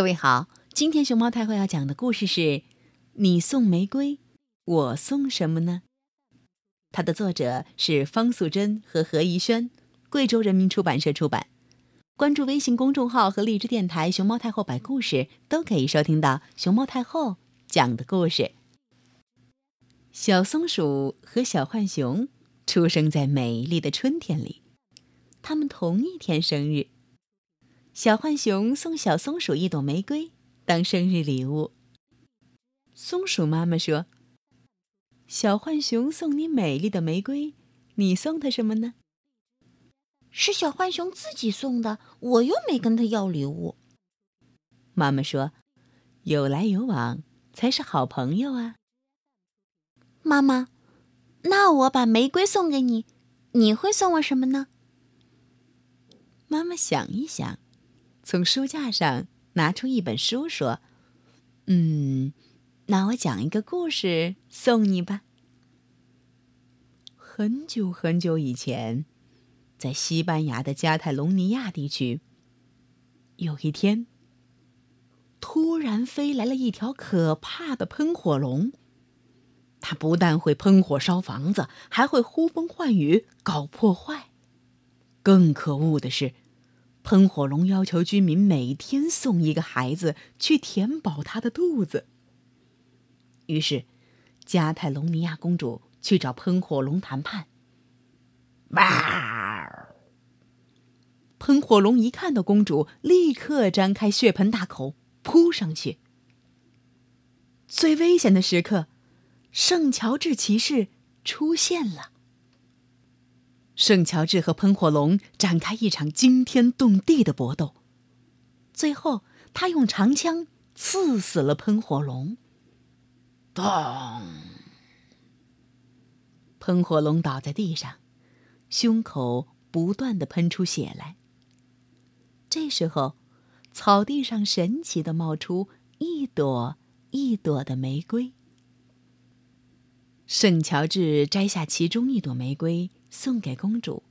各位好，今天熊猫太后要讲的故事是：你送玫瑰，我送什么呢？它的作者是方素珍和何怡轩，贵州人民出版社出版。关注微信公众号和荔枝电台“熊猫太后摆故事”，都可以收听到熊猫太后讲的故事。小松鼠和小浣熊出生在美丽的春天里，他们同一天生日。小浣熊送小松鼠一朵玫瑰当生日礼物。松鼠妈妈说：“小浣熊送你美丽的玫瑰，你送它什么呢？”是小浣熊自己送的，我又没跟他要礼物。妈妈说：“有来有往才是好朋友啊。”妈妈，那我把玫瑰送给你，你会送我什么呢？妈妈想一想。从书架上拿出一本书，说：“嗯，那我讲一个故事送你吧。很久很久以前，在西班牙的加泰隆尼亚地区，有一天，突然飞来了一条可怕的喷火龙。它不但会喷火烧房子，还会呼风唤雨搞破坏。更可恶的是。”喷火龙要求居民每天送一个孩子去填饱他的肚子。于是，加泰隆尼亚公主去找喷火龙谈判。哇！喷火龙一看到公主，立刻张开血盆大口扑上去。最危险的时刻，圣乔治骑士出现了。圣乔治和喷火龙展开一场惊天动地的搏斗，最后他用长枪刺死了喷火龙。咚！喷火龙倒在地上，胸口不断的喷出血来。这时候，草地上神奇的冒出一朵一朵的玫瑰。圣乔治摘下其中一朵玫瑰。送给公主。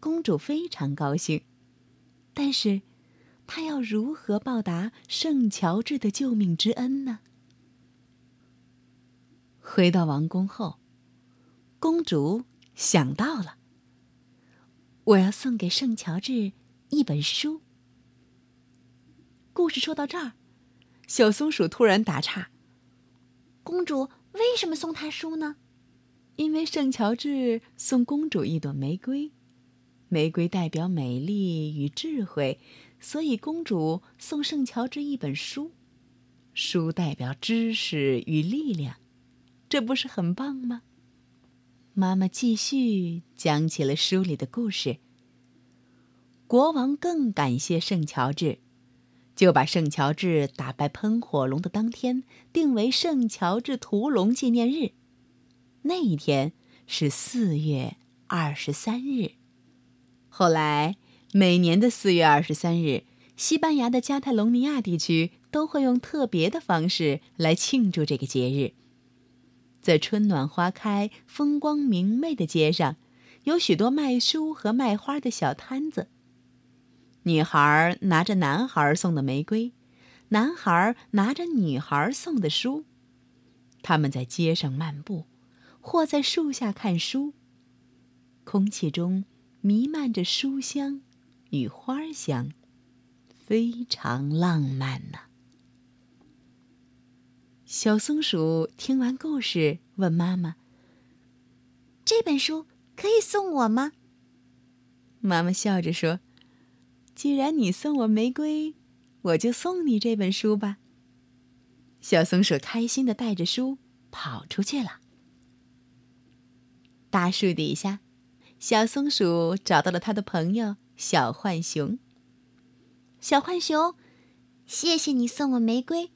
公主非常高兴，但是，她要如何报答圣乔治的救命之恩呢？回到王宫后，公主想到了：我要送给圣乔治一本书。故事说到这儿，小松鼠突然打岔：“公主为什么送他书呢？”因为圣乔治送公主一朵玫瑰，玫瑰代表美丽与智慧，所以公主送圣乔治一本书，书代表知识与力量，这不是很棒吗？妈妈继续讲起了书里的故事。国王更感谢圣乔治，就把圣乔治打败喷火龙的当天定为圣乔治屠龙纪念日。那一天是四月二十三日。后来，每年的四月二十三日，西班牙的加泰隆尼亚地区都会用特别的方式来庆祝这个节日。在春暖花开、风光明媚的街上，有许多卖书和卖花的小摊子。女孩拿着男孩送的玫瑰，男孩拿着女孩送的书，他们在街上漫步。或在树下看书，空气中弥漫着书香与花香，非常浪漫呢。小松鼠听完故事，问妈妈：“这本书可以送我吗？”妈妈笑着说：“既然你送我玫瑰，我就送你这本书吧。”小松鼠开心的带着书跑出去了。大树底下，小松鼠找到了它的朋友小浣熊。小浣熊，谢谢你送我玫瑰，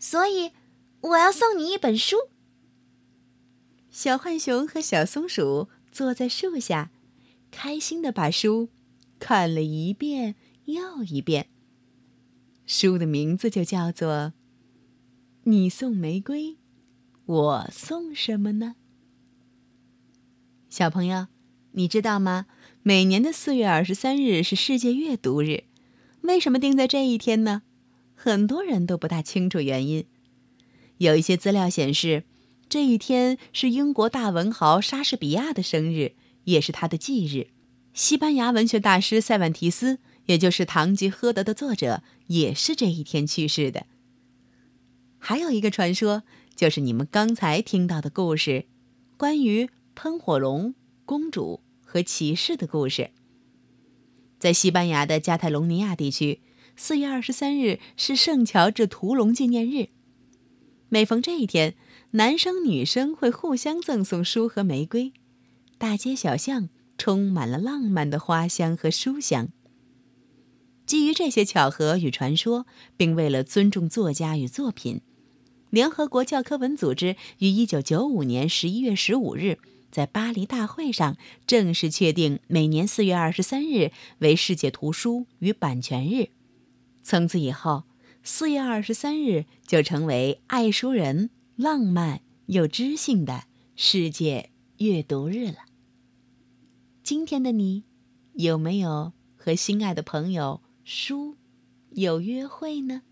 所以我要送你一本书。小浣熊和小松鼠坐在树下，开心的把书看了一遍又一遍。书的名字就叫做《你送玫瑰，我送什么呢》。小朋友，你知道吗？每年的四月二十三日是世界阅读日，为什么定在这一天呢？很多人都不大清楚原因。有一些资料显示，这一天是英国大文豪莎士比亚的生日，也是他的忌日。西班牙文学大师塞万提斯，也就是《堂吉诃德》的作者，也是这一天去世的。还有一个传说，就是你们刚才听到的故事，关于喷火龙、公主和骑士的故事。在西班牙的加泰隆尼亚地区，四月二十三日是圣乔治屠龙纪念日。每逢这一天，男生女生会互相赠送书和玫瑰，大街小巷。充满了浪漫的花香和书香。基于这些巧合与传说，并为了尊重作家与作品，联合国教科文组织于一九九五年十一月十五日在巴黎大会上正式确定每年四月二十三日为世界图书与版权日。从此以后，四月二十三日就成为爱书人浪漫又知性的世界阅读日了。今天的你，有没有和心爱的朋友书有约会呢？